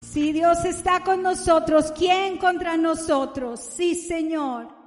Si Dios está con nosotros, ¿quién contra nosotros? Sí, Señor.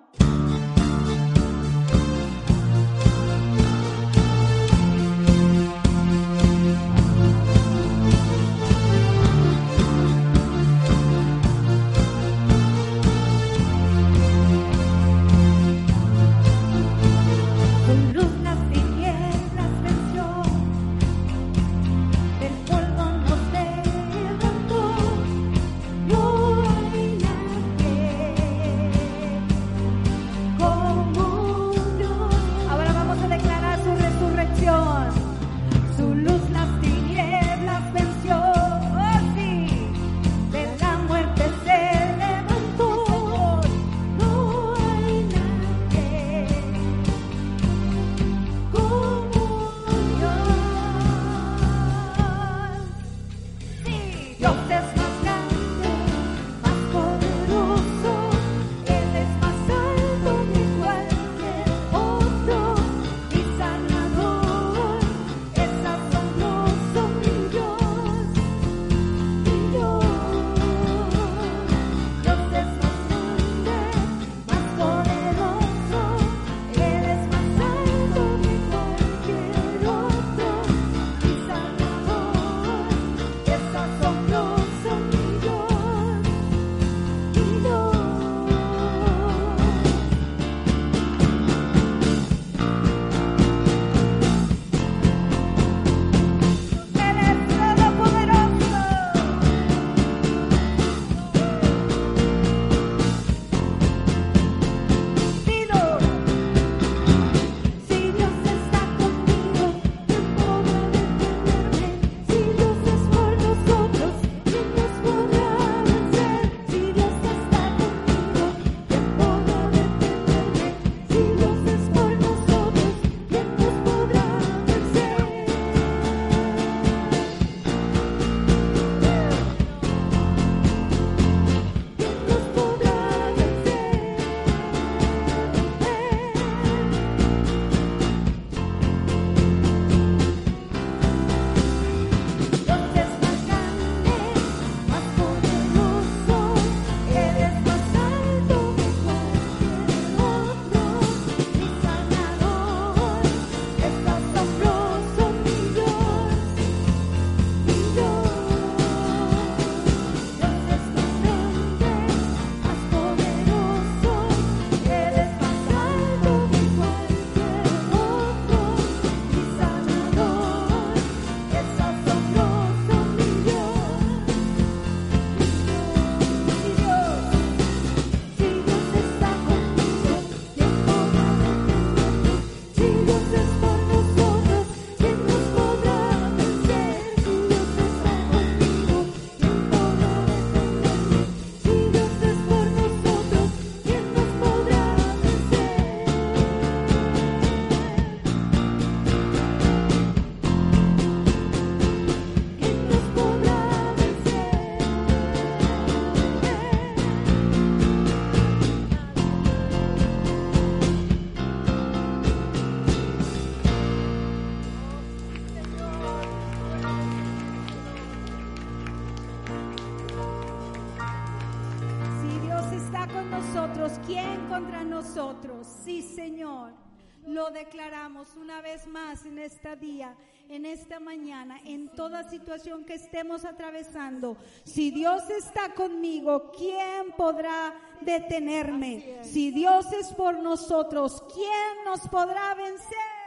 Declaramos una vez más en este día, en esta mañana, en toda situación que estemos atravesando. Si Dios está conmigo, ¿quién podrá detenerme? Si Dios es por nosotros, ¿quién nos podrá vencer?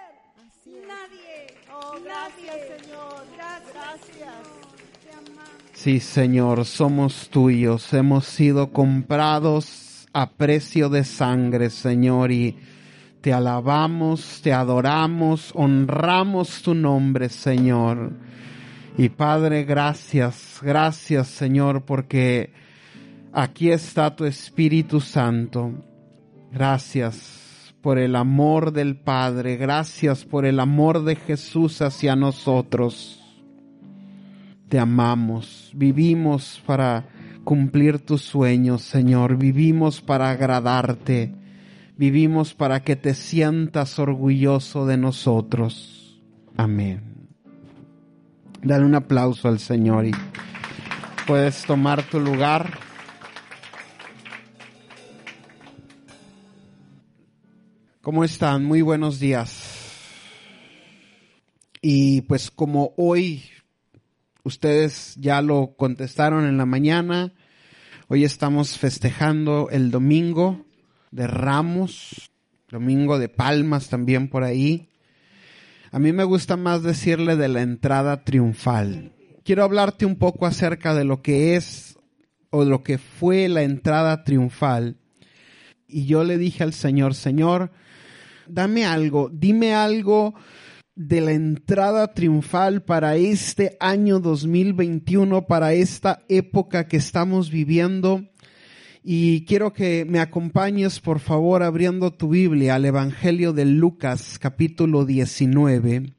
Nadie. Oh, gracias, Señor. Gracias. Sí, Señor, somos tuyos. Hemos sido comprados a precio de sangre, Señor, y te alabamos, te adoramos, honramos tu nombre, Señor. Y Padre, gracias, gracias, Señor, porque Aquí está tu Espíritu Santo. Gracias por el amor del Padre. Gracias por el amor de Jesús hacia nosotros. Te amamos. Vivimos para cumplir tus sueños, Señor. Vivimos para agradarte. Vivimos para que te sientas orgulloso de nosotros. Amén. Dale un aplauso al Señor y puedes tomar tu lugar. ¿Cómo están? Muy buenos días. Y pues como hoy ustedes ya lo contestaron en la mañana, hoy estamos festejando el domingo de Ramos, domingo de Palmas también por ahí. A mí me gusta más decirle de la entrada triunfal. Quiero hablarte un poco acerca de lo que es o lo que fue la entrada triunfal. Y yo le dije al Señor, Señor, dame algo, dime algo de la entrada triunfal para este año 2021, para esta época que estamos viviendo y quiero que me acompañes, por favor, abriendo tu Biblia al Evangelio de Lucas, capítulo 19.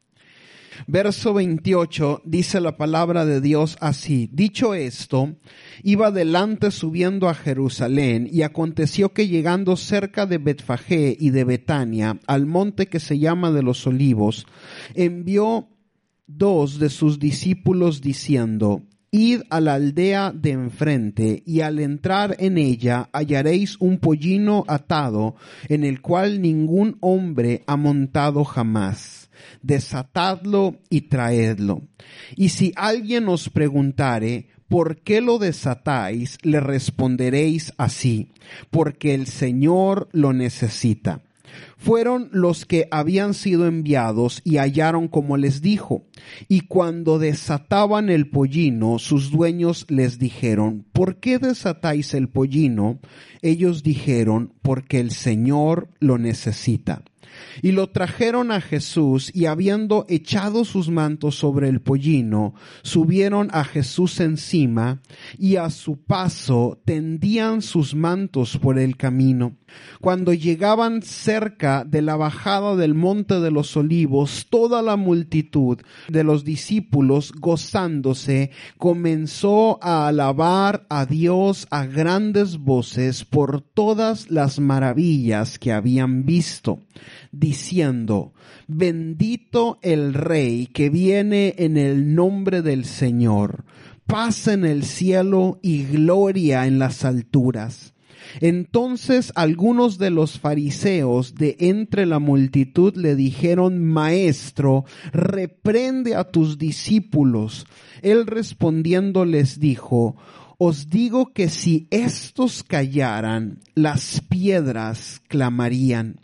Verso 28 dice la palabra de Dios así. Dicho esto, iba adelante subiendo a Jerusalén y aconteció que llegando cerca de Betfagé y de Betania, al monte que se llama de los olivos, envió dos de sus discípulos diciendo, Id a la aldea de enfrente, y al entrar en ella hallaréis un pollino atado, en el cual ningún hombre ha montado jamás. Desatadlo y traedlo. Y si alguien os preguntare, ¿por qué lo desatáis? Le responderéis así, porque el Señor lo necesita fueron los que habían sido enviados y hallaron como les dijo. Y cuando desataban el pollino, sus dueños les dijeron, ¿por qué desatáis el pollino? Ellos dijeron, porque el Señor lo necesita. Y lo trajeron a Jesús y habiendo echado sus mantos sobre el pollino, subieron a Jesús encima y a su paso tendían sus mantos por el camino. Cuando llegaban cerca de la bajada del monte de los olivos, toda la multitud de los discípulos gozándose comenzó a alabar a Dios a grandes voces por todas las maravillas que habían visto diciendo, bendito el Rey que viene en el nombre del Señor, paz en el cielo y gloria en las alturas. Entonces algunos de los fariseos de entre la multitud le dijeron, Maestro, reprende a tus discípulos. Él respondiendo les dijo, os digo que si estos callaran, las piedras clamarían.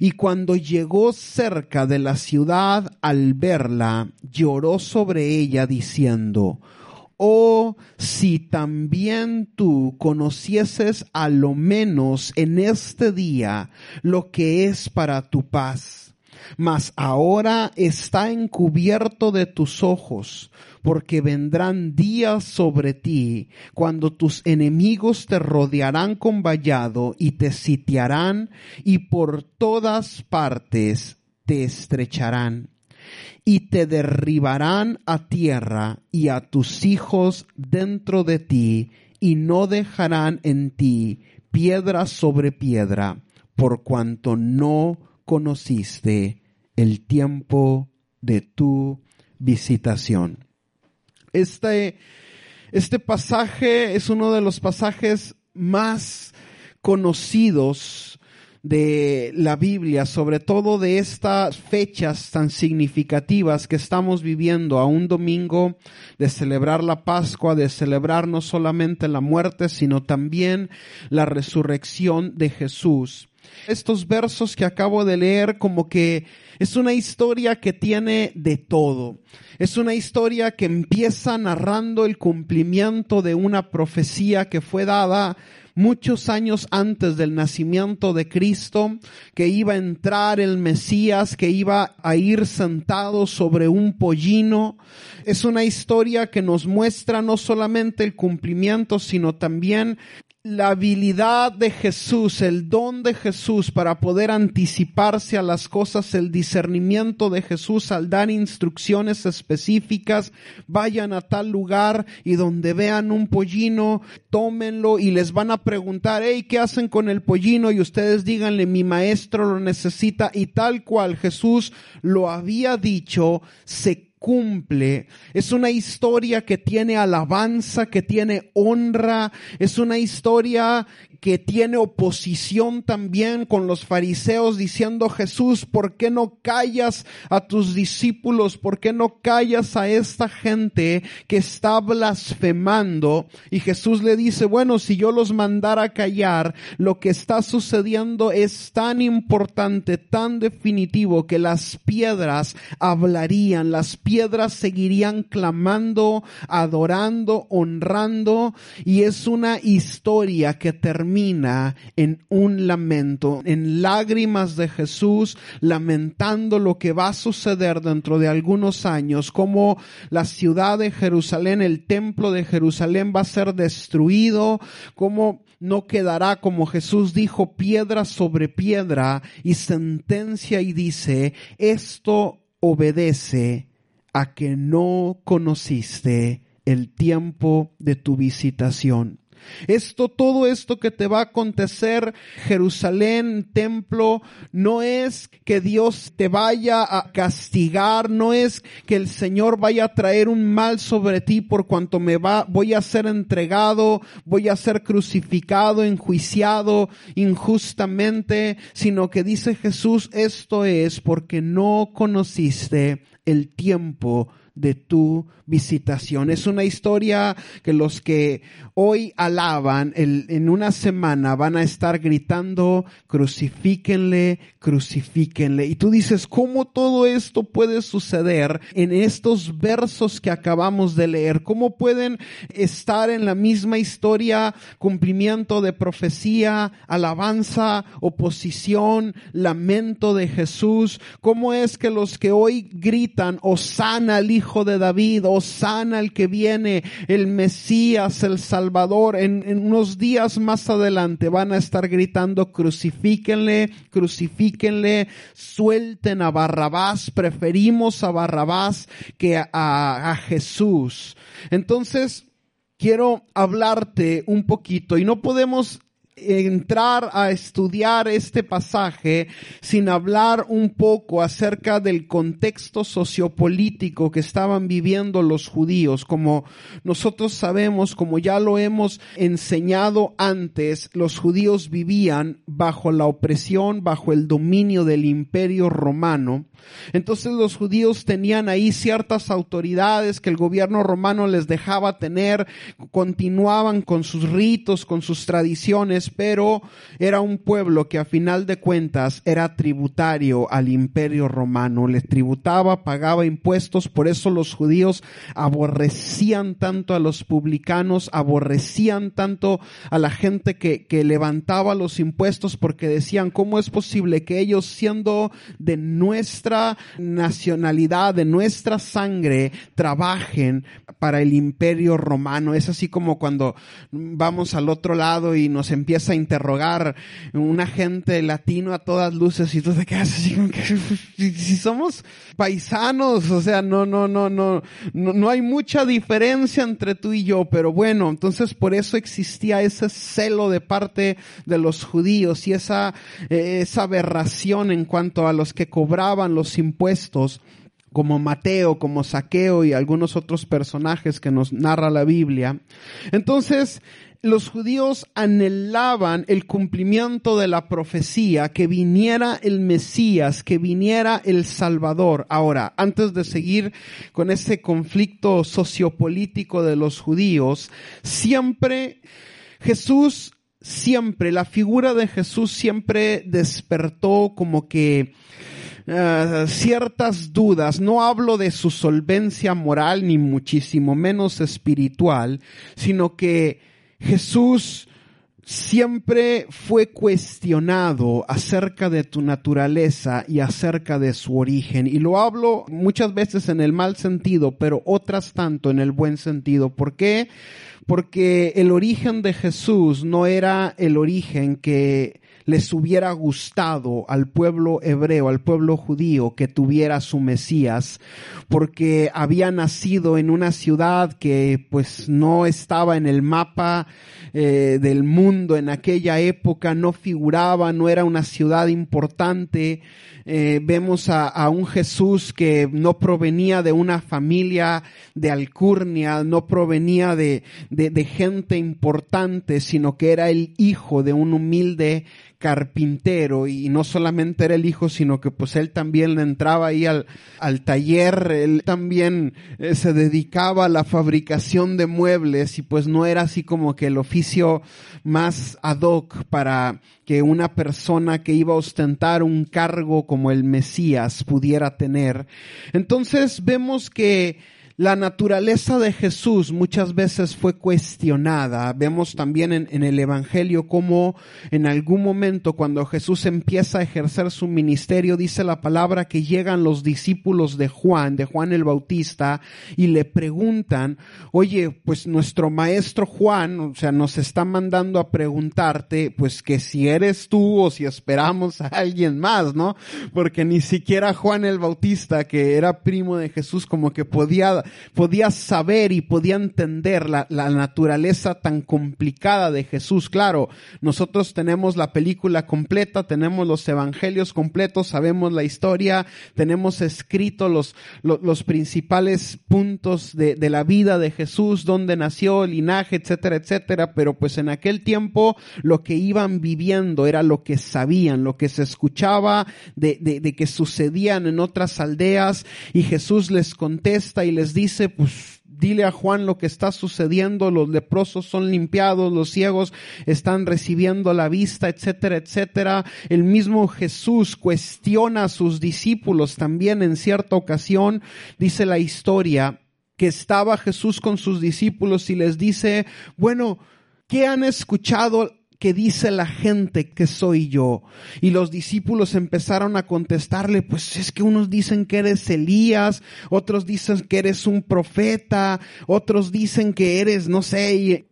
Y cuando llegó cerca de la ciudad al verla, lloró sobre ella diciendo, Oh, si también tú conocieses a lo menos en este día lo que es para tu paz. Mas ahora está encubierto de tus ojos porque vendrán días sobre ti cuando tus enemigos te rodearán con vallado y te sitiarán y por todas partes te estrecharán y te derribarán a tierra y a tus hijos dentro de ti y no dejarán en ti piedra sobre piedra por cuanto no conociste el tiempo de tu visitación. Este, este pasaje es uno de los pasajes más conocidos de la Biblia, sobre todo de estas fechas tan significativas que estamos viviendo a un domingo de celebrar la Pascua, de celebrar no solamente la muerte, sino también la resurrección de Jesús. Estos versos que acabo de leer como que es una historia que tiene de todo. Es una historia que empieza narrando el cumplimiento de una profecía que fue dada muchos años antes del nacimiento de Cristo, que iba a entrar el Mesías, que iba a ir sentado sobre un pollino. Es una historia que nos muestra no solamente el cumplimiento, sino también la habilidad de Jesús, el don de Jesús para poder anticiparse a las cosas, el discernimiento de Jesús al dar instrucciones específicas, vayan a tal lugar y donde vean un pollino, tómenlo y les van a preguntar, hey, ¿qué hacen con el pollino? Y ustedes díganle, mi maestro lo necesita y tal cual Jesús lo había dicho, se cumple. Es una historia que tiene alabanza, que tiene honra. Es una historia que tiene oposición también con los fariseos diciendo, Jesús, ¿por qué no callas a tus discípulos? ¿Por qué no callas a esta gente que está blasfemando? Y Jesús le dice, bueno, si yo los mandara callar, lo que está sucediendo es tan importante, tan definitivo, que las piedras hablarían, las piedras seguirían clamando, adorando, honrando, y es una historia que termina en un lamento, en lágrimas de Jesús, lamentando lo que va a suceder dentro de algunos años, como la ciudad de Jerusalén, el templo de Jerusalén va a ser destruido, como no quedará, como Jesús dijo, piedra sobre piedra y sentencia y dice, esto obedece a que no conociste el tiempo de tu visitación. Esto, todo esto que te va a acontecer, Jerusalén, templo, no es que Dios te vaya a castigar, no es que el Señor vaya a traer un mal sobre ti por cuanto me va, voy a ser entregado, voy a ser crucificado, enjuiciado injustamente, sino que dice Jesús, esto es porque no conociste el tiempo de tu visitación. Es una historia que los que hoy alaban en una semana van a estar gritando, crucifíquenle, crucifíquenle. Y tú dices, ¿cómo todo esto puede suceder en estos versos que acabamos de leer? ¿Cómo pueden estar en la misma historia, cumplimiento de profecía, alabanza, oposición, lamento de Jesús? ¿Cómo es que los que hoy gritan, sana al Hijo de David, sana el que viene, el Mesías, el Salvador. En, en unos días más adelante van a estar gritando, crucifíquenle, crucifíquenle, suelten a Barrabás, preferimos a Barrabás que a, a Jesús. Entonces, quiero hablarte un poquito y no podemos entrar a estudiar este pasaje sin hablar un poco acerca del contexto sociopolítico que estaban viviendo los judíos. Como nosotros sabemos, como ya lo hemos enseñado antes, los judíos vivían bajo la opresión, bajo el dominio del imperio romano. Entonces los judíos tenían ahí ciertas autoridades que el gobierno romano les dejaba tener, continuaban con sus ritos, con sus tradiciones, pero era un pueblo que a final de cuentas era tributario al imperio romano, le tributaba, pagaba impuestos, por eso los judíos aborrecían tanto a los publicanos, aborrecían tanto a la gente que, que levantaba los impuestos porque decían, ¿cómo es posible que ellos siendo de nuestra nacionalidad, de nuestra sangre, trabajen para el imperio romano? Es así como cuando vamos al otro lado y nos empieza a interrogar un agente latino a todas luces y tú te quedas así como que si somos paisanos, o sea, no, no, no, no, no, no hay mucha diferencia entre tú y yo, pero bueno, entonces por eso existía ese celo de parte de los judíos y esa, eh, esa aberración en cuanto a los que cobraban los impuestos como Mateo, como Saqueo y algunos otros personajes que nos narra la Biblia. Entonces, los judíos anhelaban el cumplimiento de la profecía, que viniera el Mesías, que viniera el Salvador. Ahora, antes de seguir con ese conflicto sociopolítico de los judíos, siempre Jesús, siempre, la figura de Jesús siempre despertó como que eh, ciertas dudas. No hablo de su solvencia moral ni muchísimo menos espiritual, sino que Jesús siempre fue cuestionado acerca de tu naturaleza y acerca de su origen. Y lo hablo muchas veces en el mal sentido, pero otras tanto en el buen sentido. ¿Por qué? Porque el origen de Jesús no era el origen que les hubiera gustado al pueblo hebreo, al pueblo judío que tuviera su Mesías, porque había nacido en una ciudad que pues no estaba en el mapa eh, del mundo en aquella época, no figuraba, no era una ciudad importante. Eh, vemos a, a, un Jesús que no provenía de una familia de alcurnia, no provenía de, de, de gente importante, sino que era el hijo de un humilde carpintero. Y no solamente era el hijo, sino que pues él también entraba ahí al, al taller, él también eh, se dedicaba a la fabricación de muebles y pues no era así como que el oficio más ad hoc para que una persona que iba a ostentar un cargo como el Mesías pudiera tener. Entonces vemos que la naturaleza de Jesús muchas veces fue cuestionada. Vemos también en, el Evangelio cómo en algún momento cuando Jesús empieza a ejercer su ministerio, dice la palabra que llegan los discípulos de Juan, de Juan el Bautista, y le preguntan, oye, pues nuestro maestro Juan, o sea, nos está mandando a preguntarte, pues que si eres tú o si esperamos a alguien más, ¿no? Porque ni siquiera Juan el Bautista, que era primo de Jesús, como que podía podía saber y podía entender la, la, naturaleza tan complicada de Jesús. Claro, nosotros tenemos la película completa, tenemos los evangelios completos, sabemos la historia, tenemos escrito los, los, principales puntos de, de la vida de Jesús, dónde nació, linaje, etcétera, etcétera, pero pues en aquel tiempo lo que iban viviendo era lo que sabían, lo que se escuchaba de, de, de que sucedían en otras aldeas y Jesús les contesta y les dice, pues dile a Juan lo que está sucediendo, los leprosos son limpiados, los ciegos están recibiendo la vista, etcétera, etcétera. El mismo Jesús cuestiona a sus discípulos también en cierta ocasión, dice la historia, que estaba Jesús con sus discípulos y les dice, bueno, ¿qué han escuchado que dice la gente que soy yo? Y los discípulos empezaron a contestarle, pues es que unos dicen que eres Elías, otros dicen que eres un profeta, otros dicen que eres, no sé,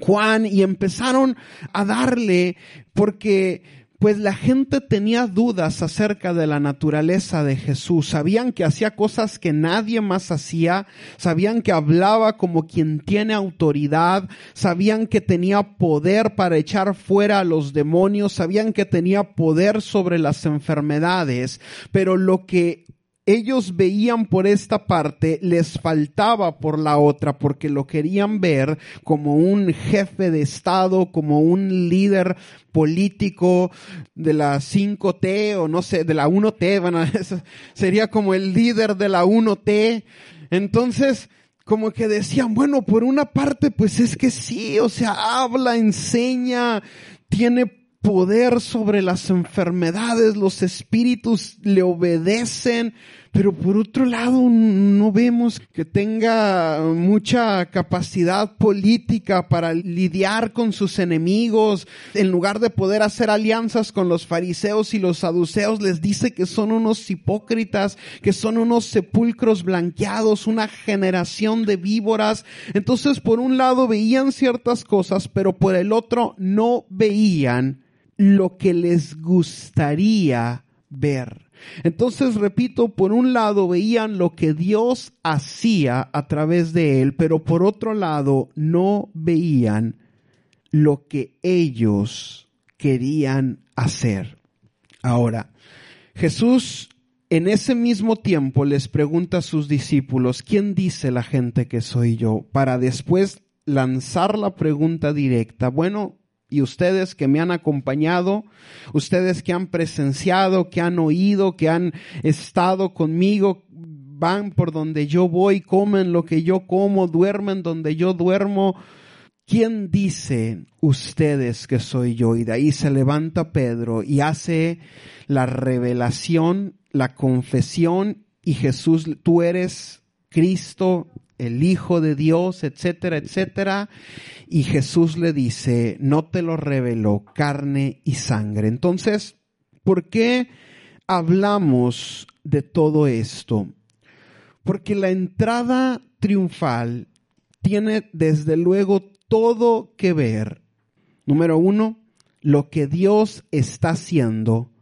Juan, y empezaron a darle porque pues la gente tenía dudas acerca de la naturaleza de Jesús. Sabían que hacía cosas que nadie más hacía, sabían que hablaba como quien tiene autoridad, sabían que tenía poder para echar fuera a los demonios, sabían que tenía poder sobre las enfermedades, pero lo que ellos veían por esta parte, les faltaba por la otra, porque lo querían ver como un jefe de Estado, como un líder político de la 5T o no sé, de la 1T, bueno, sería como el líder de la 1T. Entonces, como que decían, bueno, por una parte, pues es que sí, o sea, habla, enseña, tiene poder sobre las enfermedades, los espíritus le obedecen, pero por otro lado no vemos que tenga mucha capacidad política para lidiar con sus enemigos. En lugar de poder hacer alianzas con los fariseos y los saduceos, les dice que son unos hipócritas, que son unos sepulcros blanqueados, una generación de víboras. Entonces, por un lado veían ciertas cosas, pero por el otro no veían lo que les gustaría ver. Entonces, repito, por un lado veían lo que Dios hacía a través de él, pero por otro lado no veían lo que ellos querían hacer. Ahora, Jesús en ese mismo tiempo les pregunta a sus discípulos, ¿quién dice la gente que soy yo? Para después lanzar la pregunta directa, bueno, y ustedes que me han acompañado, ustedes que han presenciado, que han oído, que han estado conmigo, van por donde yo voy, comen lo que yo como, duermen donde yo duermo. ¿Quién dice ustedes que soy yo? Y de ahí se levanta Pedro y hace la revelación, la confesión y Jesús, tú eres Cristo, el Hijo de Dios, etcétera, etcétera. Y Jesús le dice, no te lo reveló carne y sangre. Entonces, ¿por qué hablamos de todo esto? Porque la entrada triunfal tiene desde luego todo que ver. Número uno, lo que Dios está haciendo.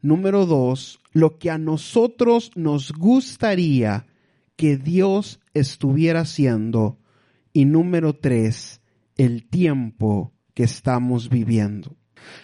Número dos, lo que a nosotros nos gustaría que Dios estuviera haciendo. Y número tres, el tiempo que estamos viviendo.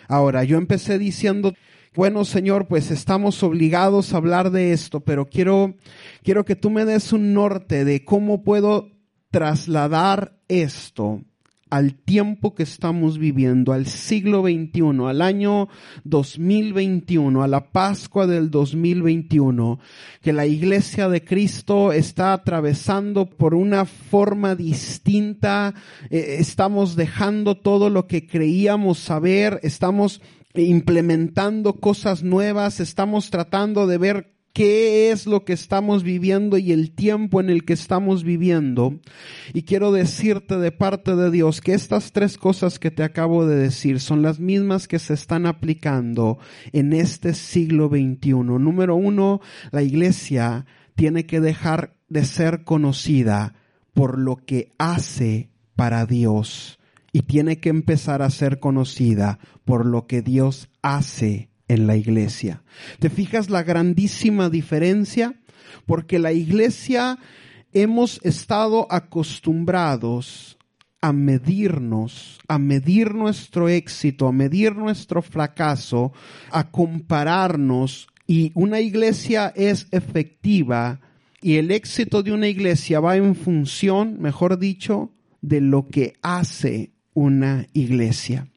Ahora, yo empecé diciendo, bueno, Señor, pues estamos obligados a hablar de esto, pero quiero, quiero que tú me des un norte de cómo puedo trasladar esto al tiempo que estamos viviendo, al siglo XXI, al año 2021, a la Pascua del 2021, que la iglesia de Cristo está atravesando por una forma distinta, eh, estamos dejando todo lo que creíamos saber, estamos implementando cosas nuevas, estamos tratando de ver qué es lo que estamos viviendo y el tiempo en el que estamos viviendo. Y quiero decirte de parte de Dios que estas tres cosas que te acabo de decir son las mismas que se están aplicando en este siglo XXI. Número uno, la iglesia tiene que dejar de ser conocida por lo que hace para Dios y tiene que empezar a ser conocida por lo que Dios hace en la iglesia. ¿Te fijas la grandísima diferencia? Porque la iglesia hemos estado acostumbrados a medirnos, a medir nuestro éxito, a medir nuestro fracaso, a compararnos y una iglesia es efectiva y el éxito de una iglesia va en función, mejor dicho, de lo que hace una iglesia.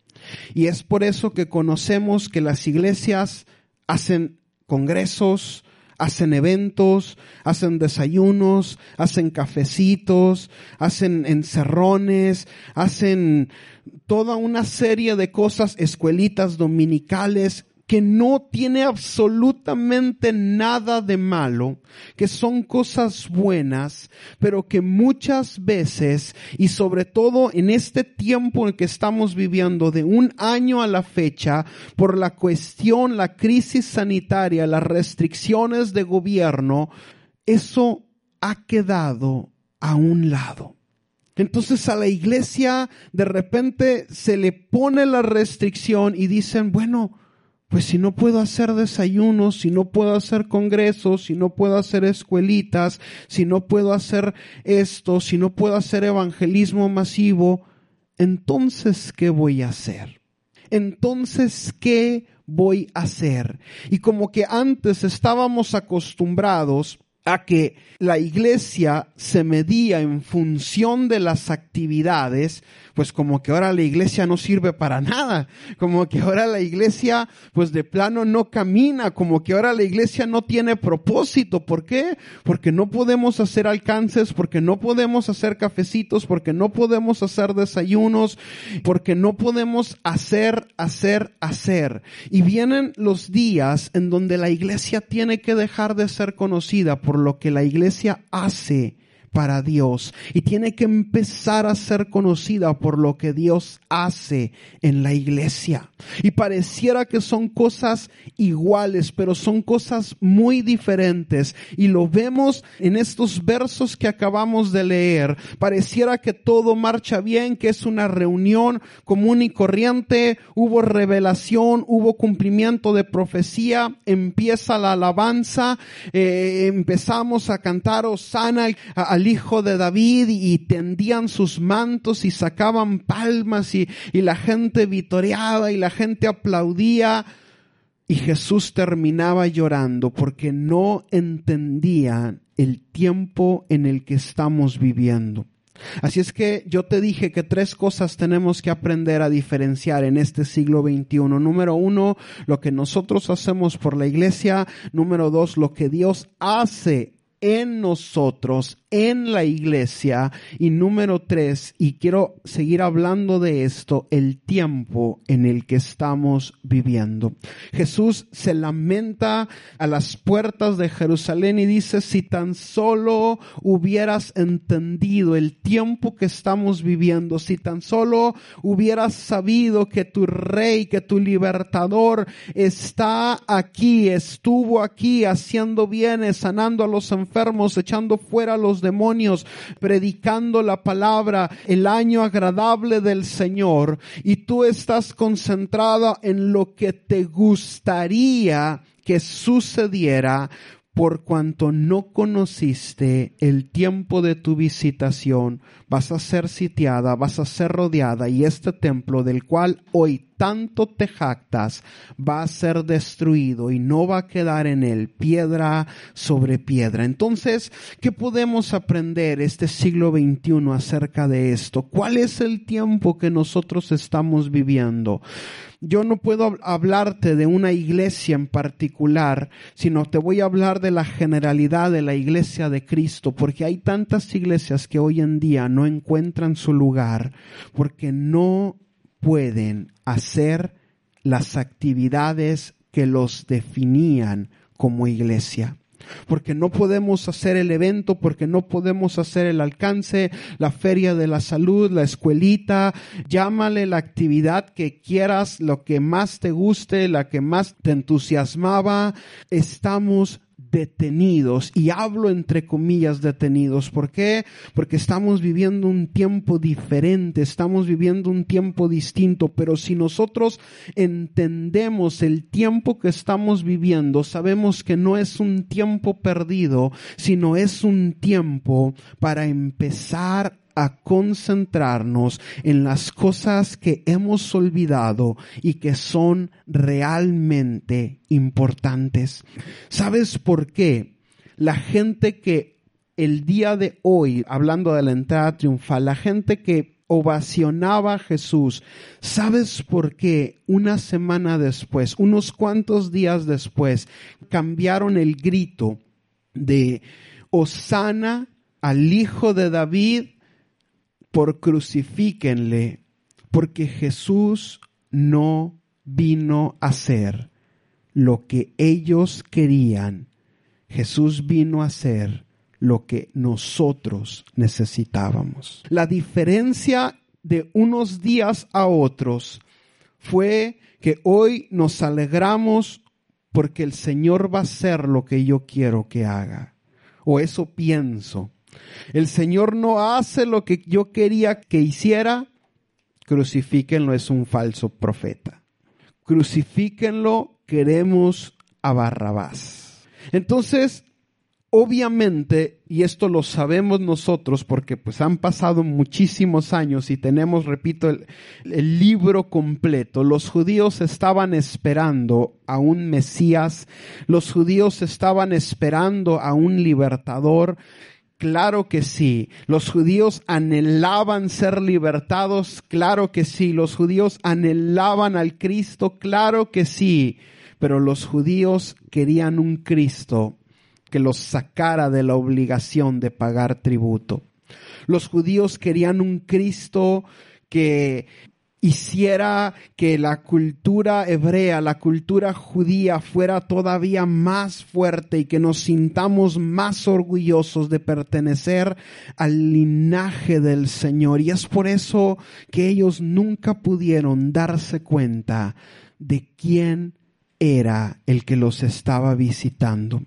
Y es por eso que conocemos que las iglesias hacen congresos, hacen eventos, hacen desayunos, hacen cafecitos, hacen encerrones, hacen toda una serie de cosas, escuelitas dominicales, que no tiene absolutamente nada de malo, que son cosas buenas, pero que muchas veces, y sobre todo en este tiempo en que estamos viviendo, de un año a la fecha, por la cuestión, la crisis sanitaria, las restricciones de gobierno, eso ha quedado a un lado. Entonces a la iglesia de repente se le pone la restricción y dicen, bueno, pues si no puedo hacer desayunos, si no puedo hacer congresos, si no puedo hacer escuelitas, si no puedo hacer esto, si no puedo hacer evangelismo masivo, entonces, ¿qué voy a hacer? Entonces, ¿qué voy a hacer? Y como que antes estábamos acostumbrados a que la iglesia se medía en función de las actividades, pues como que ahora la iglesia no sirve para nada, como que ahora la iglesia pues de plano no camina, como que ahora la iglesia no tiene propósito. ¿Por qué? Porque no podemos hacer alcances, porque no podemos hacer cafecitos, porque no podemos hacer desayunos, porque no podemos hacer, hacer, hacer. Y vienen los días en donde la iglesia tiene que dejar de ser conocida por lo que la iglesia hace para Dios y tiene que empezar a ser conocida por lo que Dios hace en la iglesia. Y pareciera que son cosas iguales, pero son cosas muy diferentes. Y lo vemos en estos versos que acabamos de leer. Pareciera que todo marcha bien, que es una reunión común y corriente. Hubo revelación, hubo cumplimiento de profecía, empieza la alabanza, eh, empezamos a cantar Osana al hijo de David y tendían sus mantos y sacaban palmas y, y la gente vitoreaba y la gente aplaudía y Jesús terminaba llorando porque no entendía el tiempo en el que estamos viviendo. Así es que yo te dije que tres cosas tenemos que aprender a diferenciar en este siglo XXI. Número uno, lo que nosotros hacemos por la iglesia. Número dos, lo que Dios hace en nosotros en la iglesia. Y número tres, y quiero seguir hablando de esto, el tiempo en el que estamos viviendo. Jesús se lamenta a las puertas de Jerusalén y dice, si tan solo hubieras entendido el tiempo que estamos viviendo, si tan solo hubieras sabido que tu rey, que tu libertador está aquí, estuvo aquí haciendo bienes, sanando a los enfermos, echando fuera a los demonios, predicando la palabra, el año agradable del Señor, y tú estás concentrada en lo que te gustaría que sucediera, por cuanto no conociste el tiempo de tu visitación, vas a ser sitiada, vas a ser rodeada y este templo del cual hoy tanto te jactas va a ser destruido y no va a quedar en él piedra sobre piedra. Entonces, ¿qué podemos aprender este siglo XXI acerca de esto? ¿Cuál es el tiempo que nosotros estamos viviendo? yo no puedo hablarte de una iglesia en particular, sino te voy a hablar de la generalidad de la iglesia de Cristo, porque hay tantas iglesias que hoy en día no encuentran su lugar, porque no pueden hacer las actividades que los definían como iglesia porque no podemos hacer el evento, porque no podemos hacer el alcance, la feria de la salud, la escuelita, llámale la actividad que quieras, lo que más te guste, la que más te entusiasmaba. Estamos detenidos, y hablo entre comillas detenidos. ¿Por qué? Porque estamos viviendo un tiempo diferente, estamos viviendo un tiempo distinto, pero si nosotros entendemos el tiempo que estamos viviendo, sabemos que no es un tiempo perdido, sino es un tiempo para empezar a concentrarnos en las cosas que hemos olvidado y que son realmente importantes. ¿Sabes por qué? La gente que el día de hoy, hablando de la entrada triunfal, la gente que ovacionaba a Jesús, ¿sabes por qué una semana después, unos cuantos días después, cambiaron el grito de Osana al Hijo de David por crucifíquenle, porque Jesús no vino a hacer lo que ellos querían. Jesús vino a hacer lo que nosotros necesitábamos. La diferencia de unos días a otros fue que hoy nos alegramos porque el Señor va a hacer lo que yo quiero que haga. O eso pienso. El Señor no hace lo que yo quería que hiciera. Crucifíquenlo, es un falso profeta. Crucifíquenlo, queremos a Barrabás. Entonces, obviamente, y esto lo sabemos nosotros porque pues han pasado muchísimos años y tenemos, repito, el, el, libro completo. Los judíos estaban esperando a un Mesías, los judíos estaban esperando a un libertador, Claro que sí. Los judíos anhelaban ser libertados. Claro que sí. Los judíos anhelaban al Cristo. Claro que sí. Pero los judíos querían un Cristo que los sacara de la obligación de pagar tributo. Los judíos querían un Cristo que hiciera que la cultura hebrea, la cultura judía fuera todavía más fuerte y que nos sintamos más orgullosos de pertenecer al linaje del Señor. Y es por eso que ellos nunca pudieron darse cuenta de quién era el que los estaba visitando.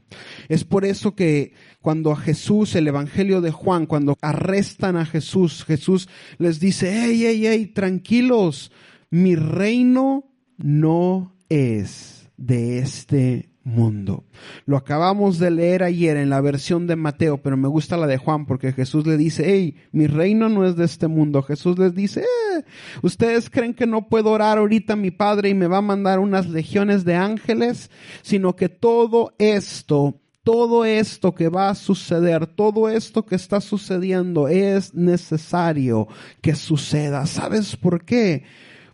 Es por eso que cuando a Jesús, el Evangelio de Juan, cuando arrestan a Jesús, Jesús les dice, hey, hey, hey, tranquilos, mi reino no es de este mundo. Lo acabamos de leer ayer en la versión de Mateo, pero me gusta la de Juan porque Jesús le dice, hey, mi reino no es de este mundo. Jesús les dice, eh, ustedes creen que no puedo orar ahorita a mi Padre y me va a mandar unas legiones de ángeles, sino que todo esto todo esto que va a suceder, todo esto que está sucediendo es necesario que suceda. ¿Sabes por qué?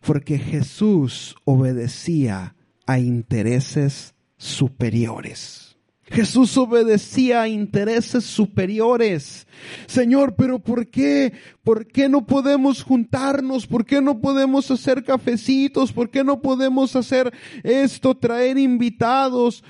Porque Jesús obedecía a intereses superiores. Jesús obedecía a intereses superiores. Señor, pero ¿por qué? ¿Por qué no podemos juntarnos? ¿Por qué no podemos hacer cafecitos? ¿Por qué no podemos hacer esto, traer invitados?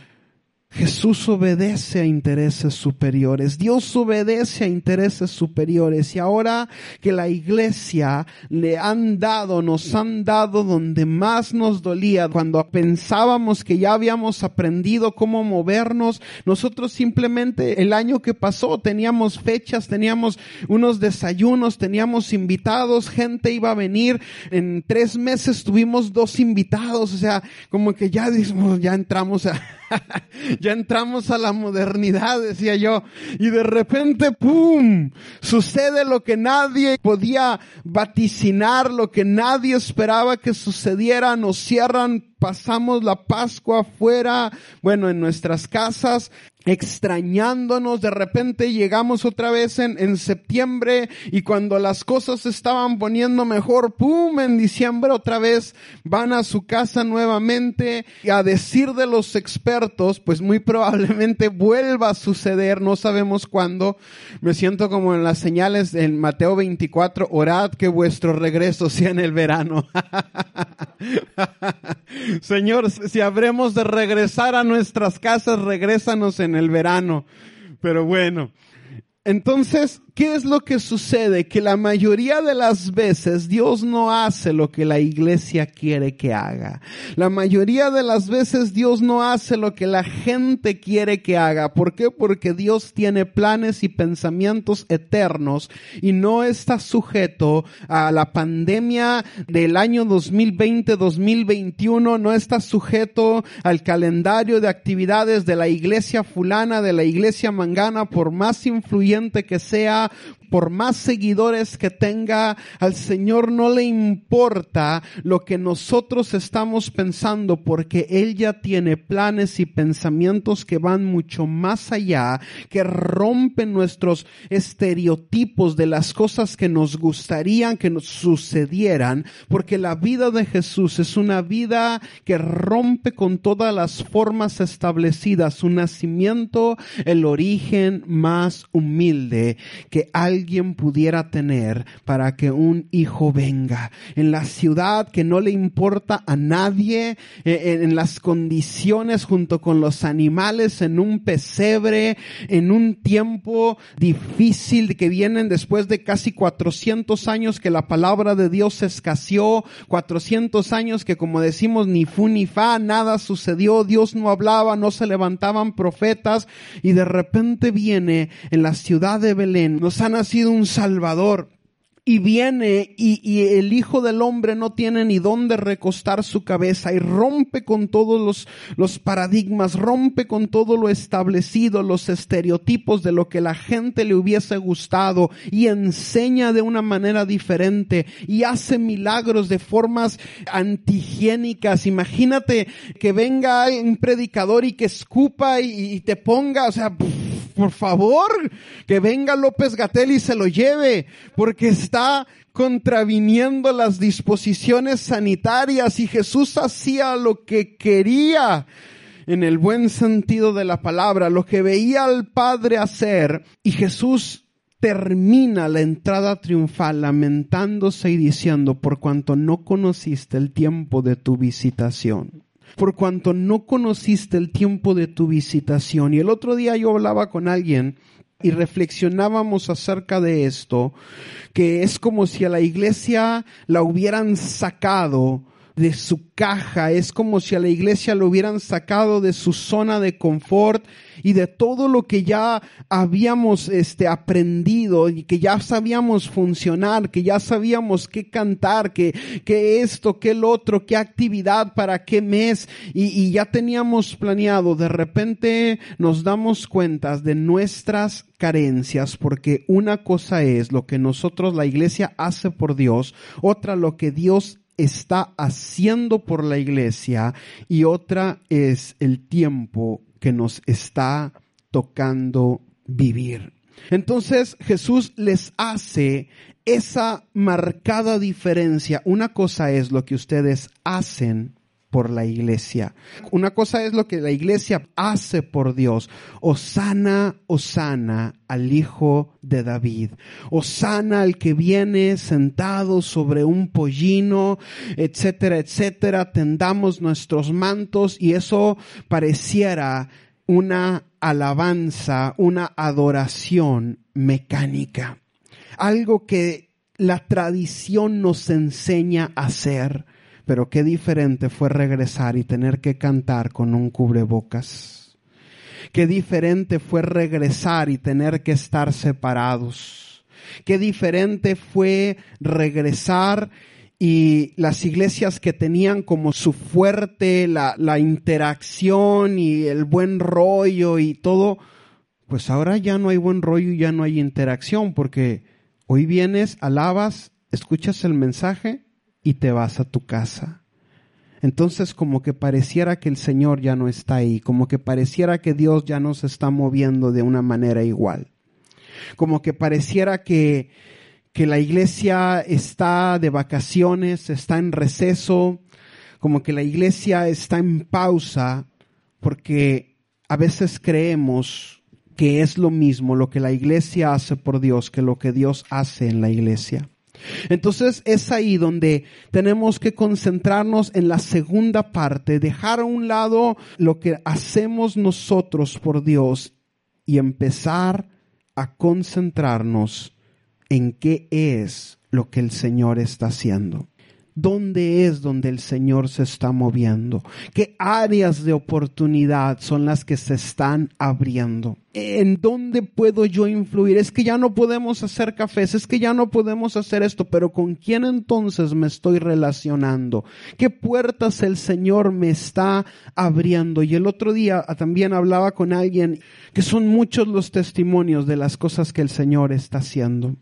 Jesús obedece a intereses superiores, Dios obedece a intereses superiores. Y ahora que la iglesia le han dado, nos han dado donde más nos dolía, cuando pensábamos que ya habíamos aprendido cómo movernos, nosotros simplemente el año que pasó teníamos fechas, teníamos unos desayunos, teníamos invitados, gente iba a venir, en tres meses tuvimos dos invitados, o sea, como que ya, ya entramos a ya entramos a la modernidad, decía yo, y de repente, ¡pum!, sucede lo que nadie podía vaticinar, lo que nadie esperaba que sucediera, nos cierran pasamos la Pascua fuera, bueno, en nuestras casas, extrañándonos, de repente llegamos otra vez en, en septiembre y cuando las cosas estaban poniendo mejor, ¡pum! En diciembre otra vez van a su casa nuevamente y a decir de los expertos, pues muy probablemente vuelva a suceder, no sabemos cuándo. Me siento como en las señales en Mateo 24, orad que vuestro regreso sea en el verano. Señor, si habremos de regresar a nuestras casas, regrésanos en el verano. Pero bueno, entonces, ¿qué es lo que sucede? Que la mayoría de las veces Dios no hace lo que la iglesia quiere que haga. La mayoría de las veces Dios no hace lo que la gente quiere que haga. ¿Por qué? Porque Dios tiene planes y pensamientos eternos y no está sujeto a la pandemia del año 2020-2021, no está sujeto al calendario de actividades de la iglesia fulana, de la iglesia mangana, por más influyente que sea, por más seguidores que tenga, al Señor no le importa lo que nosotros estamos pensando porque Él ya tiene planes y pensamientos que van mucho más allá, que rompen nuestros estereotipos de las cosas que nos gustarían que nos sucedieran, porque la vida de Jesús es una vida que rompe con todas las formas establecidas, su nacimiento, el origen más humilde que alguien pudiera tener para que un hijo venga. En la ciudad que no le importa a nadie, eh, en las condiciones junto con los animales, en un pesebre, en un tiempo difícil que vienen después de casi 400 años que la palabra de Dios escaseó, 400 años que como decimos ni fu ni fa, nada sucedió, Dios no hablaba, no se levantaban profetas y de repente viene en la ciudad de Belén, nos han sido un Salvador y viene y, el Hijo del Hombre no tiene ni dónde recostar su cabeza y rompe con todos los, los paradigmas, rompe con todo lo establecido, los estereotipos de lo que la gente le hubiese gustado y enseña de una manera diferente y hace milagros de formas antihigiénicas. Imagínate que venga un predicador y que escupa y, te ponga, o sea, por favor, que venga López Gatel y se lo lleve, porque está contraviniendo las disposiciones sanitarias y Jesús hacía lo que quería en el buen sentido de la palabra, lo que veía al Padre hacer y Jesús termina la entrada triunfal lamentándose y diciendo, por cuanto no conociste el tiempo de tu visitación por cuanto no conociste el tiempo de tu visitación. Y el otro día yo hablaba con alguien y reflexionábamos acerca de esto, que es como si a la iglesia la hubieran sacado de su caja, es como si a la iglesia lo hubieran sacado de su zona de confort y de todo lo que ya habíamos este, aprendido y que ya sabíamos funcionar, que ya sabíamos qué cantar, que, que esto, que el otro, qué actividad, para qué mes y, y ya teníamos planeado. De repente nos damos cuenta de nuestras carencias porque una cosa es lo que nosotros la iglesia hace por Dios, otra lo que Dios está haciendo por la iglesia y otra es el tiempo que nos está tocando vivir. Entonces Jesús les hace esa marcada diferencia. Una cosa es lo que ustedes hacen por la iglesia. Una cosa es lo que la iglesia hace por Dios. Osana, Osana al hijo de David. Osana al que viene sentado sobre un pollino, etcétera, etcétera. Tendamos nuestros mantos y eso pareciera una alabanza, una adoración mecánica. Algo que la tradición nos enseña a hacer pero qué diferente fue regresar y tener que cantar con un cubrebocas. Qué diferente fue regresar y tener que estar separados. Qué diferente fue regresar y las iglesias que tenían como su fuerte la, la interacción y el buen rollo y todo, pues ahora ya no hay buen rollo y ya no hay interacción porque hoy vienes, alabas, escuchas el mensaje y te vas a tu casa. Entonces como que pareciera que el Señor ya no está ahí, como que pareciera que Dios ya no se está moviendo de una manera igual, como que pareciera que, que la iglesia está de vacaciones, está en receso, como que la iglesia está en pausa, porque a veces creemos que es lo mismo lo que la iglesia hace por Dios que lo que Dios hace en la iglesia. Entonces es ahí donde tenemos que concentrarnos en la segunda parte, dejar a un lado lo que hacemos nosotros por Dios y empezar a concentrarnos en qué es lo que el Señor está haciendo. ¿Dónde es donde el Señor se está moviendo? ¿Qué áreas de oportunidad son las que se están abriendo? ¿En dónde puedo yo influir? Es que ya no podemos hacer cafés, es que ya no podemos hacer esto, pero ¿con quién entonces me estoy relacionando? ¿Qué puertas el Señor me está abriendo? Y el otro día también hablaba con alguien que son muchos los testimonios de las cosas que el Señor está haciendo.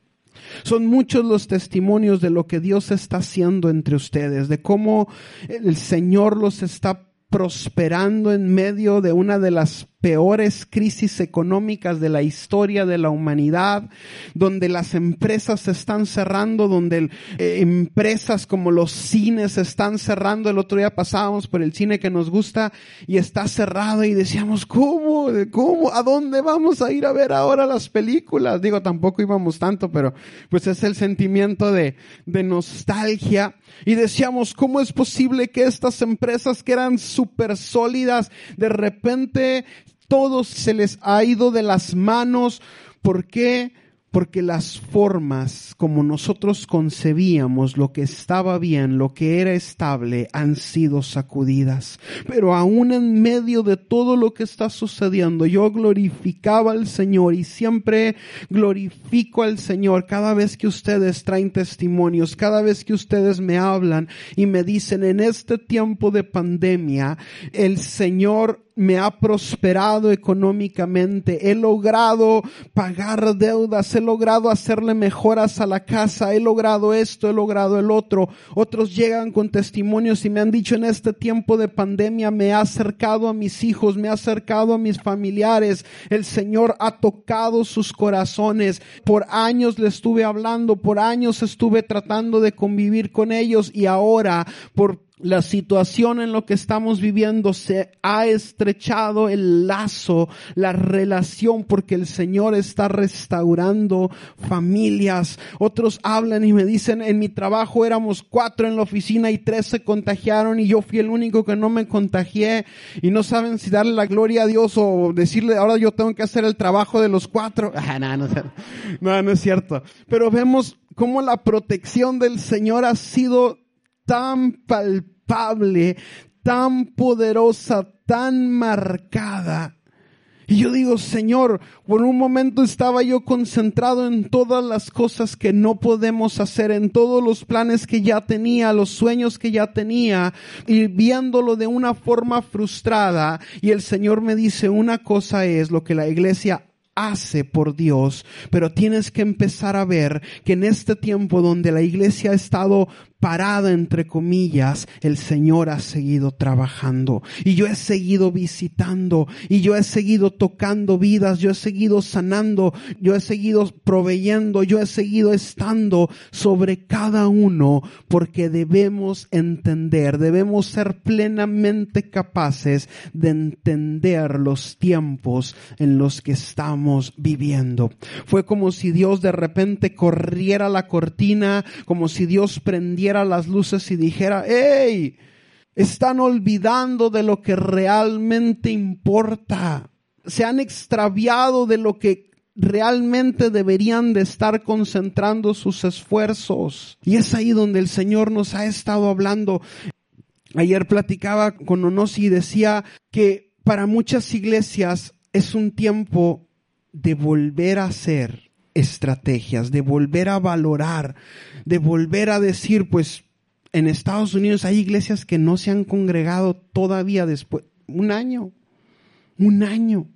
Son muchos los testimonios de lo que Dios está haciendo entre ustedes, de cómo el Señor los está prosperando en medio de una de las peores crisis económicas de la historia de la humanidad, donde las empresas se están cerrando, donde eh, empresas como los cines se están cerrando. El otro día pasábamos por el cine que nos gusta y está cerrado y decíamos, ¿cómo? ¿Cómo? ¿A dónde vamos a ir a ver ahora las películas? Digo, tampoco íbamos tanto, pero pues es el sentimiento de, de nostalgia. Y decíamos, ¿cómo es posible que estas empresas que eran súper sólidas de repente todo se les ha ido de las manos. ¿Por qué? Porque las formas como nosotros concebíamos lo que estaba bien, lo que era estable, han sido sacudidas. Pero aún en medio de todo lo que está sucediendo, yo glorificaba al Señor y siempre glorifico al Señor cada vez que ustedes traen testimonios, cada vez que ustedes me hablan y me dicen en este tiempo de pandemia, el Señor me ha prosperado económicamente, he logrado pagar deudas, he logrado hacerle mejoras a la casa, he logrado esto, he logrado el otro. Otros llegan con testimonios y me han dicho en este tiempo de pandemia me ha acercado a mis hijos, me ha acercado a mis familiares, el Señor ha tocado sus corazones. Por años le estuve hablando, por años estuve tratando de convivir con ellos y ahora por la situación en lo que estamos viviendo se ha estrechado el lazo, la relación, porque el Señor está restaurando familias. Otros hablan y me dicen, en mi trabajo éramos cuatro en la oficina y tres se contagiaron y yo fui el único que no me contagié y no saben si darle la gloria a Dios o decirle, ahora yo tengo que hacer el trabajo de los cuatro. Ah, no, no, no, no es cierto. Pero vemos cómo la protección del Señor ha sido tan palpable, tan poderosa, tan marcada. Y yo digo, Señor, por un momento estaba yo concentrado en todas las cosas que no podemos hacer, en todos los planes que ya tenía, los sueños que ya tenía, y viéndolo de una forma frustrada. Y el Señor me dice, una cosa es lo que la iglesia hace por Dios, pero tienes que empezar a ver que en este tiempo donde la iglesia ha estado parada entre comillas, el Señor ha seguido trabajando y yo he seguido visitando y yo he seguido tocando vidas, yo he seguido sanando, yo he seguido proveyendo, yo he seguido estando sobre cada uno porque debemos entender, debemos ser plenamente capaces de entender los tiempos en los que estamos viviendo. Fue como si Dios de repente corriera la cortina, como si Dios prendiera las luces y dijera, ¡Hey! Están olvidando de lo que realmente importa. Se han extraviado de lo que realmente deberían de estar concentrando sus esfuerzos. Y es ahí donde el Señor nos ha estado hablando. Ayer platicaba con Onosi y decía que para muchas iglesias es un tiempo de volver a hacer estrategias, de volver a valorar, de volver a decir, pues en Estados Unidos hay iglesias que no se han congregado todavía después, un año, un año.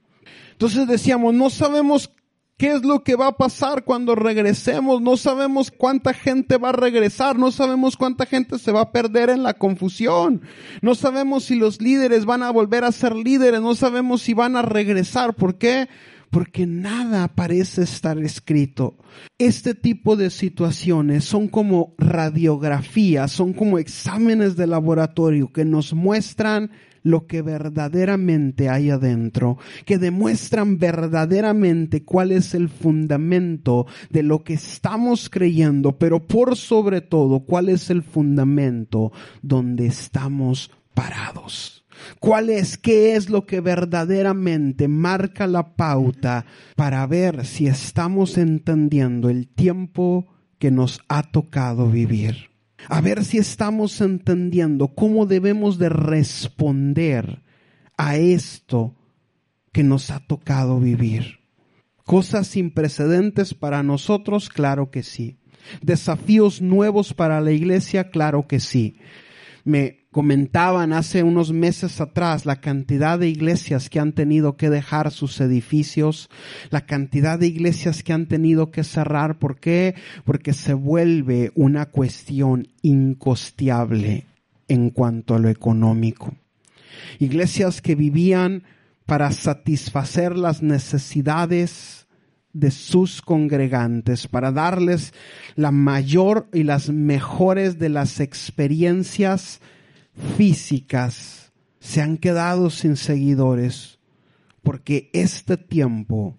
Entonces decíamos, no sabemos qué es lo que va a pasar cuando regresemos, no sabemos cuánta gente va a regresar, no sabemos cuánta gente se va a perder en la confusión, no sabemos si los líderes van a volver a ser líderes, no sabemos si van a regresar. ¿Por qué? Porque nada parece estar escrito. Este tipo de situaciones son como radiografías, son como exámenes de laboratorio que nos muestran lo que verdaderamente hay adentro, que demuestran verdaderamente cuál es el fundamento de lo que estamos creyendo, pero por sobre todo cuál es el fundamento donde estamos parados. ¿Cuál es? ¿Qué es lo que verdaderamente marca la pauta para ver si estamos entendiendo el tiempo que nos ha tocado vivir? A ver si estamos entendiendo cómo debemos de responder a esto que nos ha tocado vivir. Cosas sin precedentes para nosotros, claro que sí. Desafíos nuevos para la iglesia, claro que sí. Me comentaban hace unos meses atrás la cantidad de iglesias que han tenido que dejar sus edificios, la cantidad de iglesias que han tenido que cerrar. ¿Por qué? Porque se vuelve una cuestión incosteable en cuanto a lo económico. Iglesias que vivían para satisfacer las necesidades de sus congregantes, para darles la mayor y las mejores de las experiencias físicas se han quedado sin seguidores porque este tiempo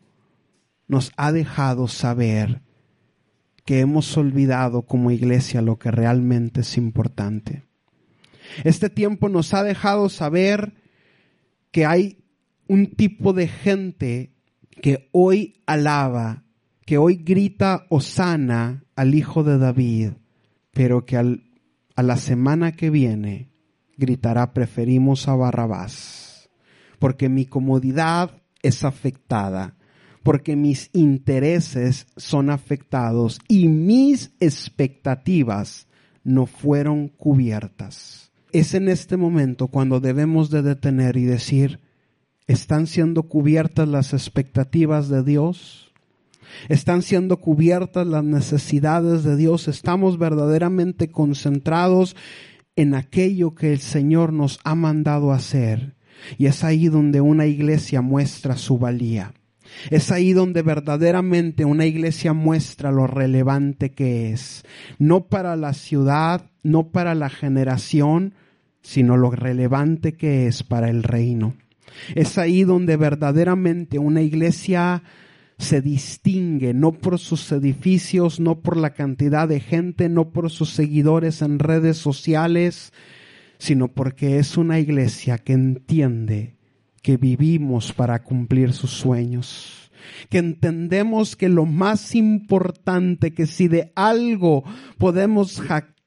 nos ha dejado saber que hemos olvidado como iglesia lo que realmente es importante. Este tiempo nos ha dejado saber que hay un tipo de gente que hoy alaba, que hoy grita Osana al Hijo de David, pero que a la semana que viene gritará preferimos a Barrabás, porque mi comodidad es afectada, porque mis intereses son afectados y mis expectativas no fueron cubiertas. Es en este momento cuando debemos de detener y decir, ¿están siendo cubiertas las expectativas de Dios? ¿Están siendo cubiertas las necesidades de Dios? ¿Estamos verdaderamente concentrados en aquello que el Señor nos ha mandado hacer. Y es ahí donde una iglesia muestra su valía. Es ahí donde verdaderamente una iglesia muestra lo relevante que es. No para la ciudad, no para la generación, sino lo relevante que es para el reino. Es ahí donde verdaderamente una iglesia se distingue no por sus edificios, no por la cantidad de gente, no por sus seguidores en redes sociales, sino porque es una iglesia que entiende que vivimos para cumplir sus sueños que entendemos que lo más importante que si de algo podemos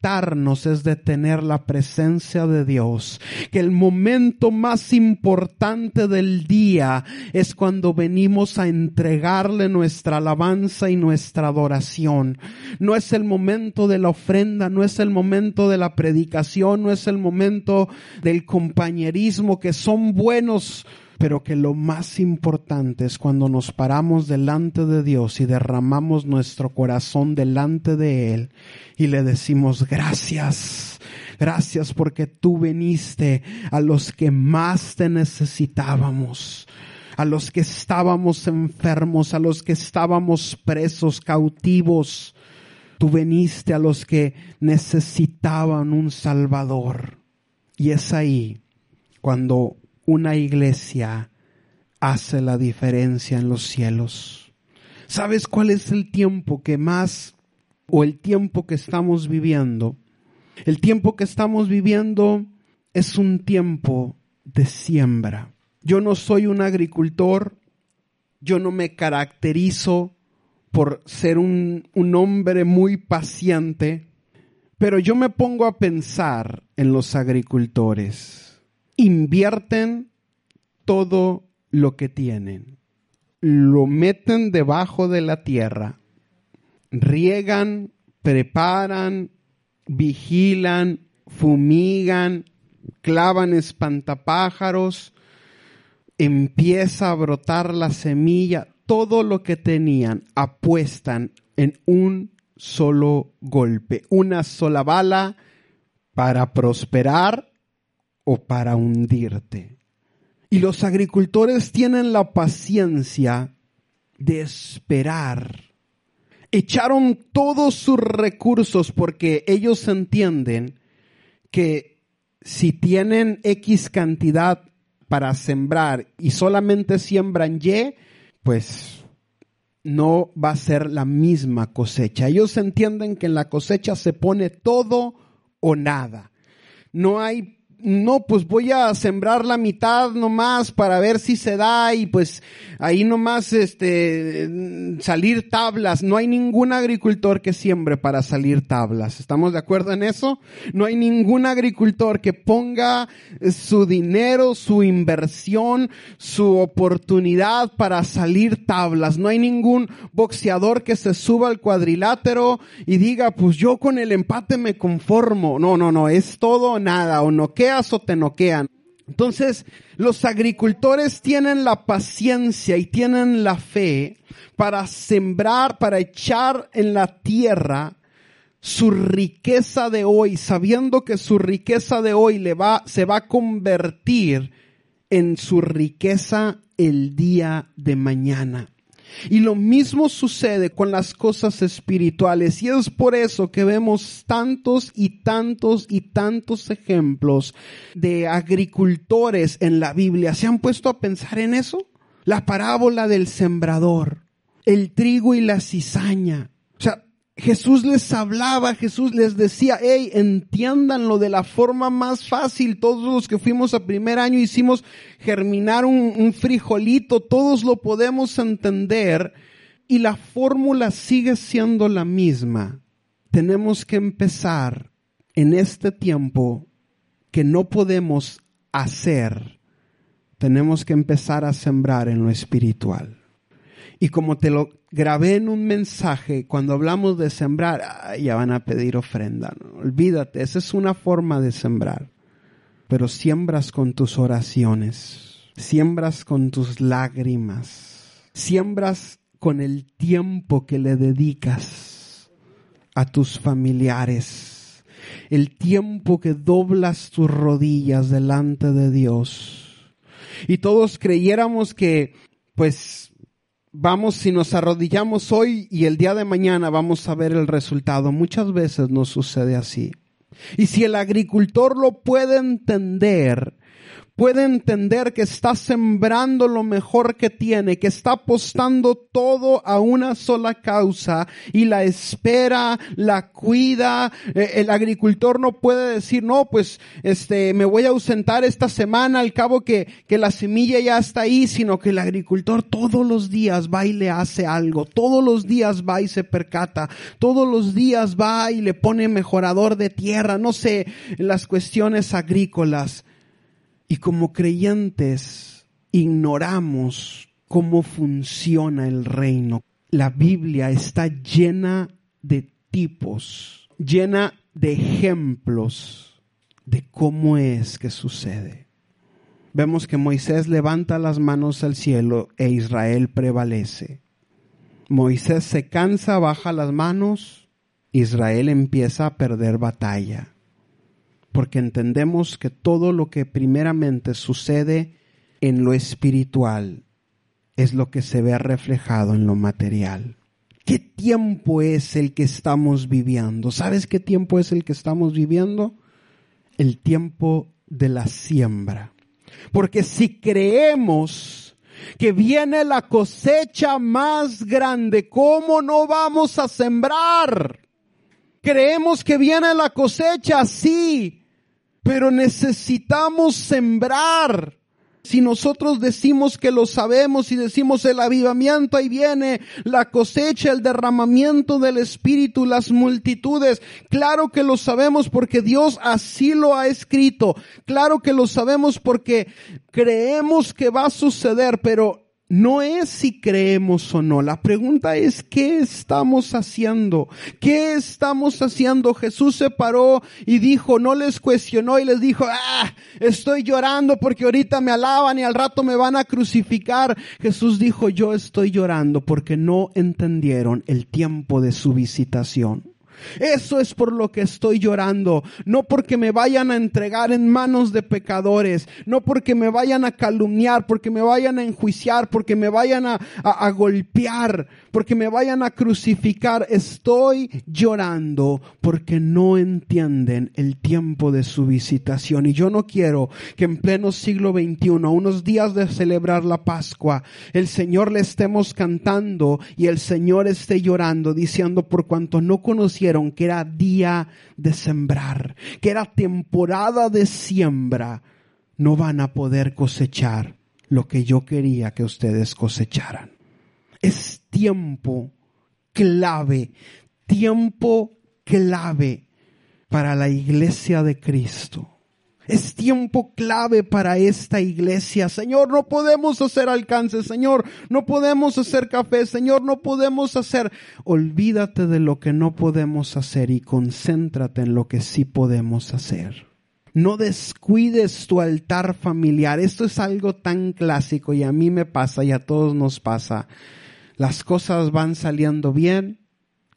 es de tener la presencia de Dios. Que el momento más importante del día es cuando venimos a entregarle nuestra alabanza y nuestra adoración. No es el momento de la ofrenda, no es el momento de la predicación, no es el momento del compañerismo, que son buenos pero que lo más importante es cuando nos paramos delante de Dios y derramamos nuestro corazón delante de Él y le decimos gracias, gracias porque tú viniste a los que más te necesitábamos a los que estábamos enfermos, a los que estábamos presos, cautivos. Tú veniste a los que necesitaban un Salvador. Y es ahí cuando una iglesia hace la diferencia en los cielos. ¿Sabes cuál es el tiempo que más o el tiempo que estamos viviendo? El tiempo que estamos viviendo es un tiempo de siembra. Yo no soy un agricultor, yo no me caracterizo por ser un, un, hombre muy paciente, pero yo me pongo a pensar en los agricultores. Invierten todo lo que tienen, lo meten debajo de la tierra, riegan, preparan, vigilan, fumigan, clavan espantapájaros, empieza a brotar la semilla, todo lo que tenían apuestan en un solo golpe, una sola bala para prosperar o para hundirte. Y los agricultores tienen la paciencia de esperar. Echaron todos sus recursos porque ellos entienden que si tienen X cantidad para sembrar y solamente siembran Y, pues no va a ser la misma cosecha. Ellos entienden que en la cosecha se pone todo o nada. No hay no, pues voy a sembrar la mitad nomás para ver si se da y pues ahí nomás este salir tablas. No hay ningún agricultor que siembre para salir tablas. ¿Estamos de acuerdo en eso? No hay ningún agricultor que ponga su dinero, su inversión, su oportunidad para salir tablas. No hay ningún boxeador que se suba al cuadrilátero y diga, pues yo con el empate me conformo. No, no, no, es todo nada o no o te noquean. Entonces, los agricultores tienen la paciencia y tienen la fe para sembrar, para echar en la tierra su riqueza de hoy, sabiendo que su riqueza de hoy le va, se va a convertir en su riqueza el día de mañana. Y lo mismo sucede con las cosas espirituales. Y es por eso que vemos tantos y tantos y tantos ejemplos de agricultores en la Biblia. ¿Se han puesto a pensar en eso? La parábola del sembrador, el trigo y la cizaña. O sea, Jesús les hablaba, Jesús les decía, hey, entiéndanlo de la forma más fácil. Todos los que fuimos a primer año hicimos germinar un, un frijolito, todos lo podemos entender y la fórmula sigue siendo la misma. Tenemos que empezar en este tiempo que no podemos hacer, tenemos que empezar a sembrar en lo espiritual. Y como te lo grabé en un mensaje, cuando hablamos de sembrar, ya van a pedir ofrenda. Olvídate, esa es una forma de sembrar. Pero siembras con tus oraciones, siembras con tus lágrimas, siembras con el tiempo que le dedicas a tus familiares, el tiempo que doblas tus rodillas delante de Dios. Y todos creyéramos que, pues, vamos, si nos arrodillamos hoy y el día de mañana vamos a ver el resultado. Muchas veces nos sucede así. Y si el agricultor lo puede entender, puede entender que está sembrando lo mejor que tiene, que está apostando todo a una sola causa y la espera, la cuida. Eh, el agricultor no puede decir, no, pues, este, me voy a ausentar esta semana al cabo que, que la semilla ya está ahí, sino que el agricultor todos los días va y le hace algo, todos los días va y se percata, todos los días va y le pone mejorador de tierra, no sé, las cuestiones agrícolas. Y como creyentes ignoramos cómo funciona el reino. La Biblia está llena de tipos, llena de ejemplos de cómo es que sucede. vemos que Moisés levanta las manos al cielo e Israel prevalece. Moisés se cansa, baja las manos, Israel empieza a perder batalla. Porque entendemos que todo lo que primeramente sucede en lo espiritual es lo que se ve reflejado en lo material. ¿Qué tiempo es el que estamos viviendo? ¿Sabes qué tiempo es el que estamos viviendo? El tiempo de la siembra. Porque si creemos que viene la cosecha más grande, ¿cómo no vamos a sembrar? Creemos que viene la cosecha, sí, pero necesitamos sembrar. Si nosotros decimos que lo sabemos y decimos el avivamiento, ahí viene la cosecha, el derramamiento del Espíritu, las multitudes. Claro que lo sabemos porque Dios así lo ha escrito. Claro que lo sabemos porque creemos que va a suceder, pero no es si creemos o no. La pregunta es, ¿qué estamos haciendo? ¿Qué estamos haciendo? Jesús se paró y dijo, no les cuestionó y les dijo, ah, estoy llorando porque ahorita me alaban y al rato me van a crucificar. Jesús dijo, yo estoy llorando porque no entendieron el tiempo de su visitación. Eso es por lo que estoy llorando, no porque me vayan a entregar en manos de pecadores, no porque me vayan a calumniar, porque me vayan a enjuiciar, porque me vayan a, a, golpear, porque me vayan a crucificar. Estoy llorando porque no entienden el tiempo de su visitación. Y yo no quiero que en pleno siglo XXI, unos días de celebrar la Pascua, el Señor le estemos cantando y el Señor esté llorando, diciendo por cuanto no conocía que era día de sembrar, que era temporada de siembra, no van a poder cosechar lo que yo quería que ustedes cosecharan. Es tiempo clave, tiempo clave para la iglesia de Cristo es tiempo clave para esta iglesia. Señor, no podemos hacer alcance. Señor, no podemos hacer café. Señor, no podemos hacer. Olvídate de lo que no podemos hacer y concéntrate en lo que sí podemos hacer. No descuides tu altar familiar. Esto es algo tan clásico y a mí me pasa y a todos nos pasa. Las cosas van saliendo bien,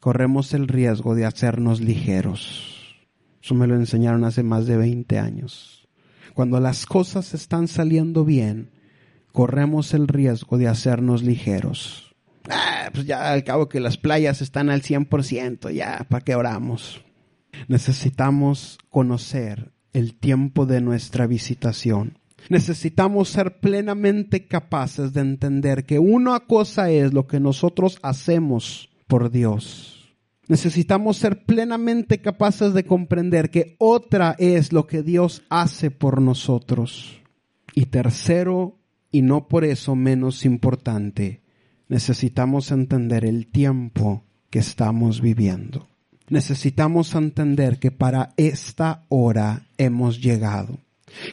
corremos el riesgo de hacernos ligeros eso me lo enseñaron hace más de 20 años. Cuando las cosas están saliendo bien, corremos el riesgo de hacernos ligeros. Ah, pues ya al cabo que las playas están al 100%, ya, ¿para qué oramos? Necesitamos conocer el tiempo de nuestra visitación. Necesitamos ser plenamente capaces de entender que una cosa es lo que nosotros hacemos por Dios Necesitamos ser plenamente capaces de comprender que otra es lo que Dios hace por nosotros. Y tercero, y no por eso menos importante, necesitamos entender el tiempo que estamos viviendo. Necesitamos entender que para esta hora hemos llegado.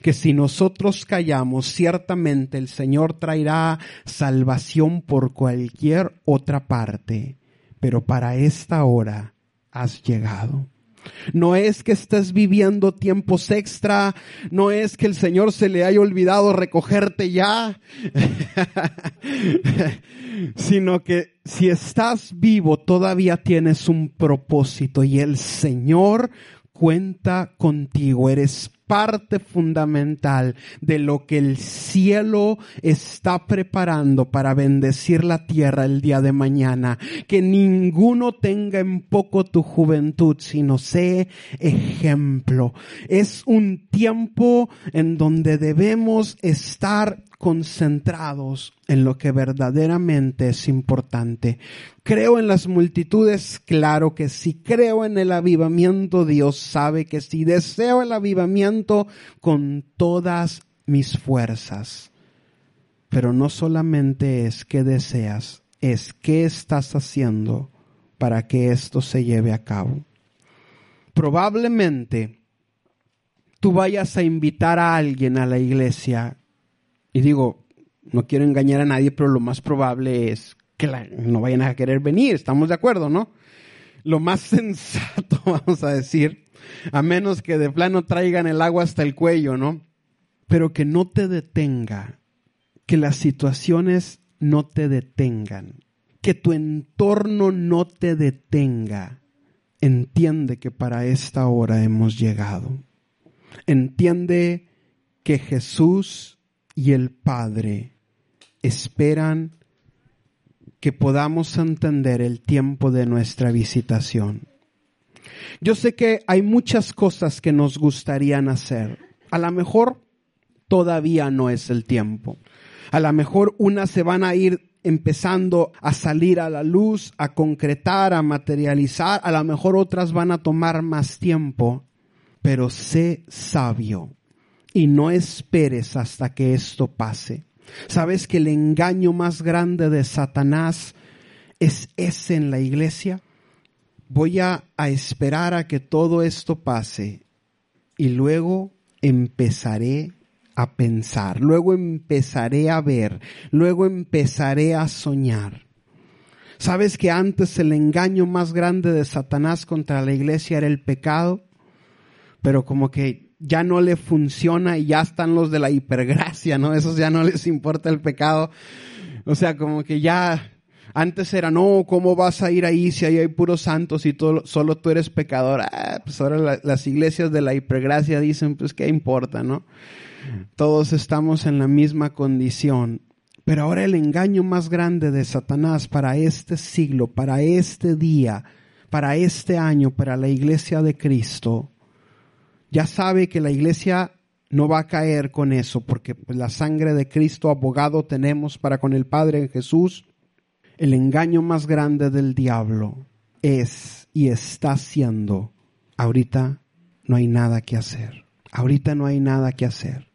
Que si nosotros callamos, ciertamente el Señor traerá salvación por cualquier otra parte pero para esta hora has llegado. No es que estés viviendo tiempos extra, no es que el Señor se le haya olvidado recogerte ya, sino que si estás vivo todavía tienes un propósito y el Señor cuenta contigo, eres parte fundamental de lo que el cielo está preparando para bendecir la tierra el día de mañana. Que ninguno tenga en poco tu juventud, sino sé ejemplo. Es un tiempo en donde debemos estar concentrados en lo que verdaderamente es importante. Creo en las multitudes, claro que sí. Creo en el avivamiento, Dios sabe que sí. Deseo el avivamiento con todas mis fuerzas. Pero no solamente es que deseas, es qué estás haciendo para que esto se lleve a cabo. Probablemente tú vayas a invitar a alguien a la iglesia y digo, no quiero engañar a nadie, pero lo más probable es que no vayan a querer venir, estamos de acuerdo, ¿no? Lo más sensato, vamos a decir, a menos que de plano traigan el agua hasta el cuello, ¿no? pero que no te detenga, que las situaciones no te detengan, que tu entorno no te detenga. Entiende que para esta hora hemos llegado. Entiende que Jesús y el Padre esperan que podamos entender el tiempo de nuestra visitación. Yo sé que hay muchas cosas que nos gustarían hacer. A lo mejor todavía no es el tiempo. A lo mejor unas se van a ir empezando a salir a la luz, a concretar, a materializar. A lo mejor otras van a tomar más tiempo. Pero sé sabio y no esperes hasta que esto pase. ¿Sabes que el engaño más grande de Satanás es ese en la iglesia? Voy a, esperar a que todo esto pase y luego empezaré a pensar, luego empezaré a ver, luego empezaré a soñar. ¿Sabes que antes el engaño más grande de Satanás contra la iglesia era el pecado? Pero como que ya no le funciona y ya están los de la hipergracia, ¿no? Esos ya no les importa el pecado. O sea, como que ya antes era, no, ¿cómo vas a ir ahí si ahí hay puros santos y solo tú eres pecador? Ah, pues ahora las iglesias de la hipergracia dicen, pues qué importa, ¿no? Todos estamos en la misma condición. Pero ahora el engaño más grande de Satanás para este siglo, para este día, para este año, para la iglesia de Cristo, ya sabe que la iglesia no va a caer con eso, porque pues, la sangre de Cristo abogado tenemos para con el Padre en Jesús. El engaño más grande del diablo es y está siendo, ahorita no hay nada que hacer. Ahorita no hay nada que hacer.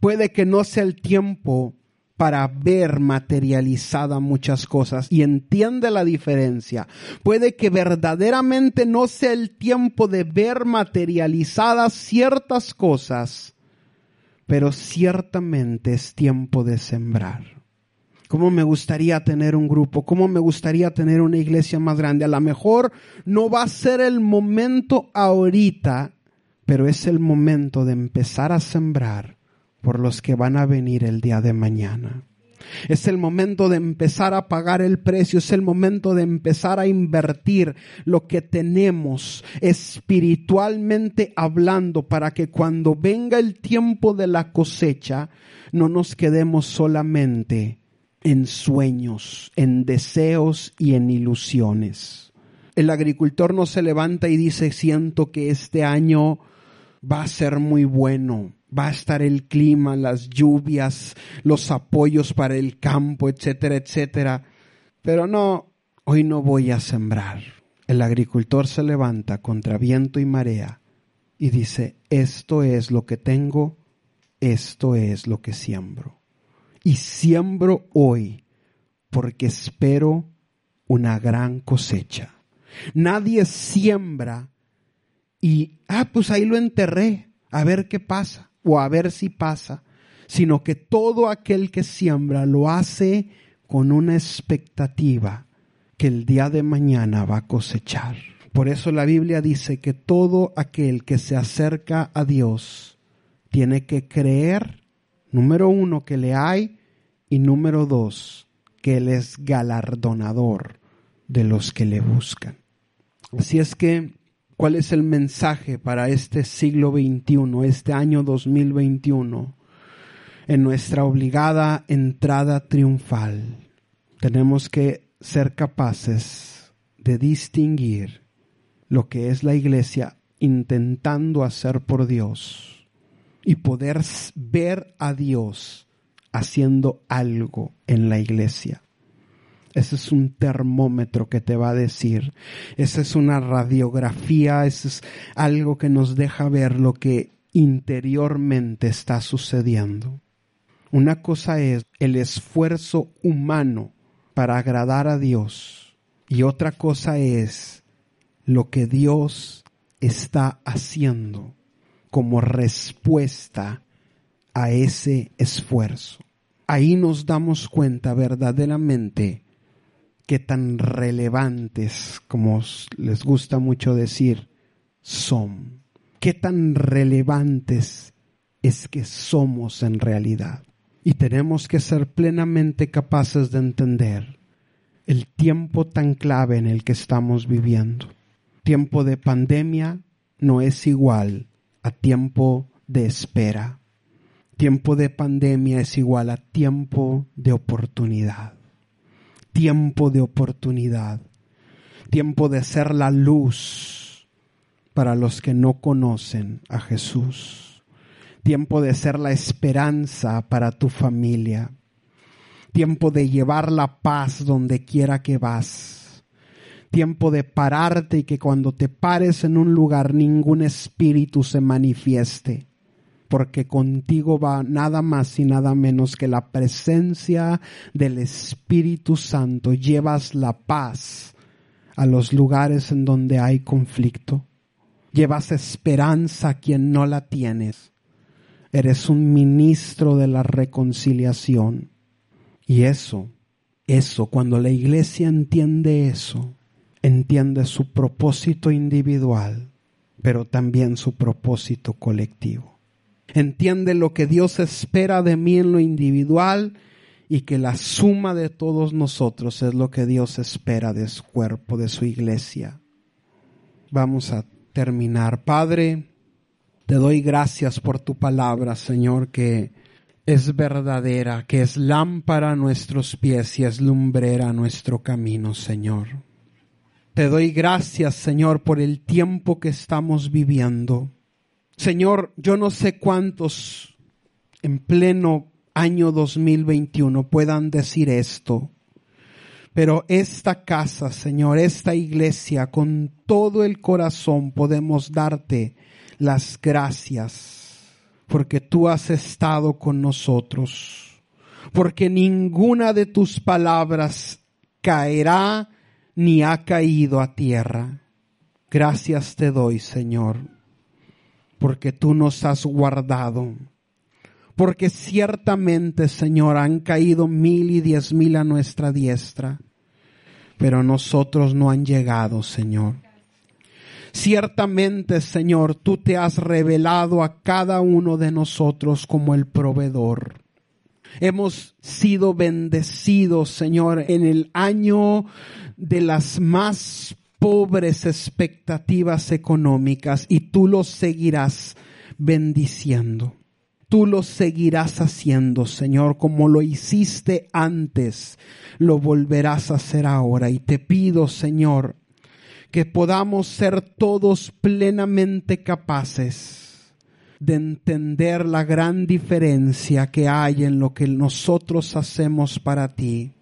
Puede que no sea el tiempo para ver materializada muchas cosas y entiende la diferencia. Puede que verdaderamente no sea el tiempo de ver materializadas ciertas cosas, pero ciertamente es tiempo de sembrar. ¿Cómo me gustaría tener un grupo? ¿Cómo me gustaría tener una iglesia más grande? A lo mejor no va a ser el momento ahorita, pero es el momento de empezar a sembrar por los que van a venir el día de mañana. Es el momento de empezar a pagar el precio, es el momento de empezar a invertir lo que tenemos espiritualmente hablando para que cuando venga el tiempo de la cosecha no nos quedemos solamente en sueños, en deseos y en ilusiones. El agricultor no se levanta y dice siento que este año va a ser muy bueno va a estar el clima, las lluvias, los apoyos para el campo, etcétera, etcétera. Pero no, hoy no voy a sembrar. El agricultor se levanta contra viento y marea y dice, esto es lo que tengo, esto es lo que siembro. Y siembro hoy porque espero una gran cosecha. Nadie siembra y, ah, pues ahí lo enterré, a ver qué pasa o a ver si pasa, sino que todo aquel que siembra lo hace con una expectativa que el día de mañana va a cosechar. Por eso la Biblia dice que todo aquel que se acerca a Dios tiene que creer, número uno, que le hay y número dos, que Él es galardonador de los que le buscan. Así es que ¿Cuál es el mensaje para este siglo XXI, este año 2021? En nuestra obligada entrada triunfal, tenemos que ser capaces de distinguir lo que es la iglesia intentando hacer por Dios y poder ver a Dios haciendo algo en la iglesia. Ese es un termómetro que te va a decir. Esa es una radiografía, ese es algo que nos deja ver lo que interiormente está sucediendo. Una cosa es el esfuerzo humano para agradar a Dios y otra cosa es lo que Dios está haciendo como respuesta a ese esfuerzo. Ahí nos damos cuenta verdaderamente qué tan relevantes, como les gusta mucho decir, son. Qué tan relevantes es que somos en realidad. Y tenemos que ser plenamente capaces de entender el tiempo tan clave en el que estamos viviendo. Tiempo de pandemia no es igual a tiempo de espera. Tiempo de pandemia es igual a tiempo de oportunidad. Tiempo de oportunidad. Tiempo de ser la luz para los que no conocen a Jesús. Tiempo de ser la esperanza para tu familia. Tiempo de llevar la paz donde quiera que vas. Tiempo de pararte y que cuando te pares en un lugar ningún espíritu se manifieste porque contigo va nada más y nada menos que la presencia del Espíritu Santo. Llevas la paz a los lugares en donde hay conflicto. Llevas esperanza a quien no la tienes. Eres un ministro de la reconciliación. Y eso, eso, cuando la iglesia entiende eso, entiende su propósito individual, pero también su propósito colectivo. Entiende lo que Dios espera de mí en lo individual y que la suma de todos nosotros es lo que Dios espera de su cuerpo, de su iglesia. Vamos a terminar. Padre, te doy gracias por tu palabra, Señor, que es verdadera, que es lámpara a nuestros pies y es lumbrera a nuestro camino, Señor. Te doy gracias, Señor, por el tiempo que estamos viviendo Señor, yo no sé cuántos en pleno año 2021 puedan decir esto, pero esta casa, Señor, esta iglesia, con todo el corazón podemos darte las gracias, porque tú has estado con nosotros, porque ninguna de tus palabras caerá ni ha caído a tierra. Gracias te doy, Señor porque tú nos has guardado. Porque ciertamente, Señor, han caído mil y diez mil a nuestra diestra, pero nosotros no han llegado, Señor. Ciertamente, Señor, tú te has revelado a cada uno de nosotros como el proveedor. Hemos sido bendecidos, Señor, en el año de las más pobres expectativas económicas y tú los seguirás bendiciendo. Tú los seguirás haciendo, Señor, como lo hiciste antes, lo volverás a hacer ahora. Y te pido, Señor, que podamos ser todos plenamente capaces de entender la gran diferencia que hay en lo que nosotros hacemos para ti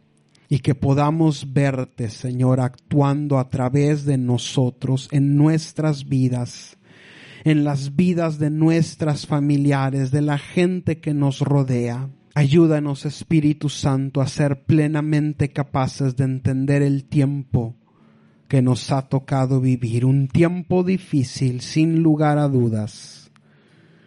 y que podamos verte, Señor, actuando a través de nosotros en nuestras vidas, en las vidas de nuestras familiares, de la gente que nos rodea. Ayúdanos, Espíritu Santo, a ser plenamente capaces de entender el tiempo que nos ha tocado vivir, un tiempo difícil, sin lugar a dudas,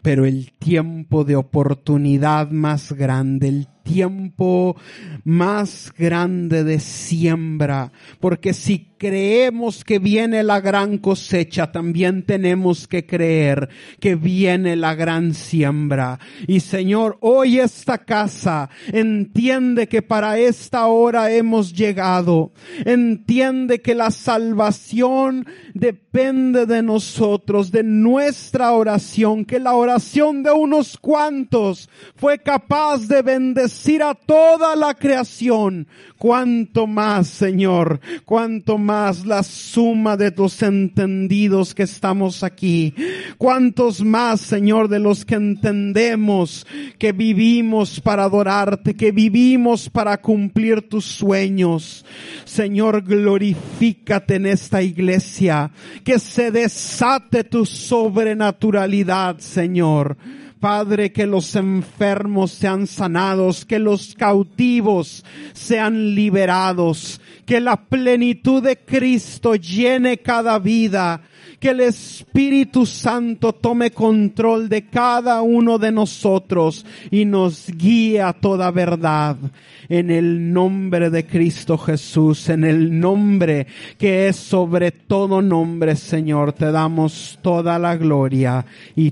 pero el tiempo de oportunidad más grande, el tiempo más grande de siembra, porque si creemos que viene la gran cosecha, también tenemos que creer que viene la gran siembra. Y Señor, hoy esta casa entiende que para esta hora hemos llegado. Entiende que la salvación depende de nosotros, de nuestra oración, que la oración de unos cuantos fue capaz de bendecir a toda la creación. Cuanto más, Señor, cuanto más la suma de tus entendidos que estamos aquí. Cuántos más, Señor, de los que entendemos que vivimos para adorarte, que vivimos para cumplir tus sueños. Señor, glorifícate en esta iglesia, que se desate tu sobrenaturalidad, Señor. Padre, que los enfermos sean sanados, que los cautivos sean liberados, que la plenitud de Cristo llene cada vida, que el Espíritu Santo tome control de cada uno de nosotros y nos guíe a toda verdad. En el nombre de Cristo Jesús, en el nombre que es sobre todo nombre, Señor, te damos toda la gloria y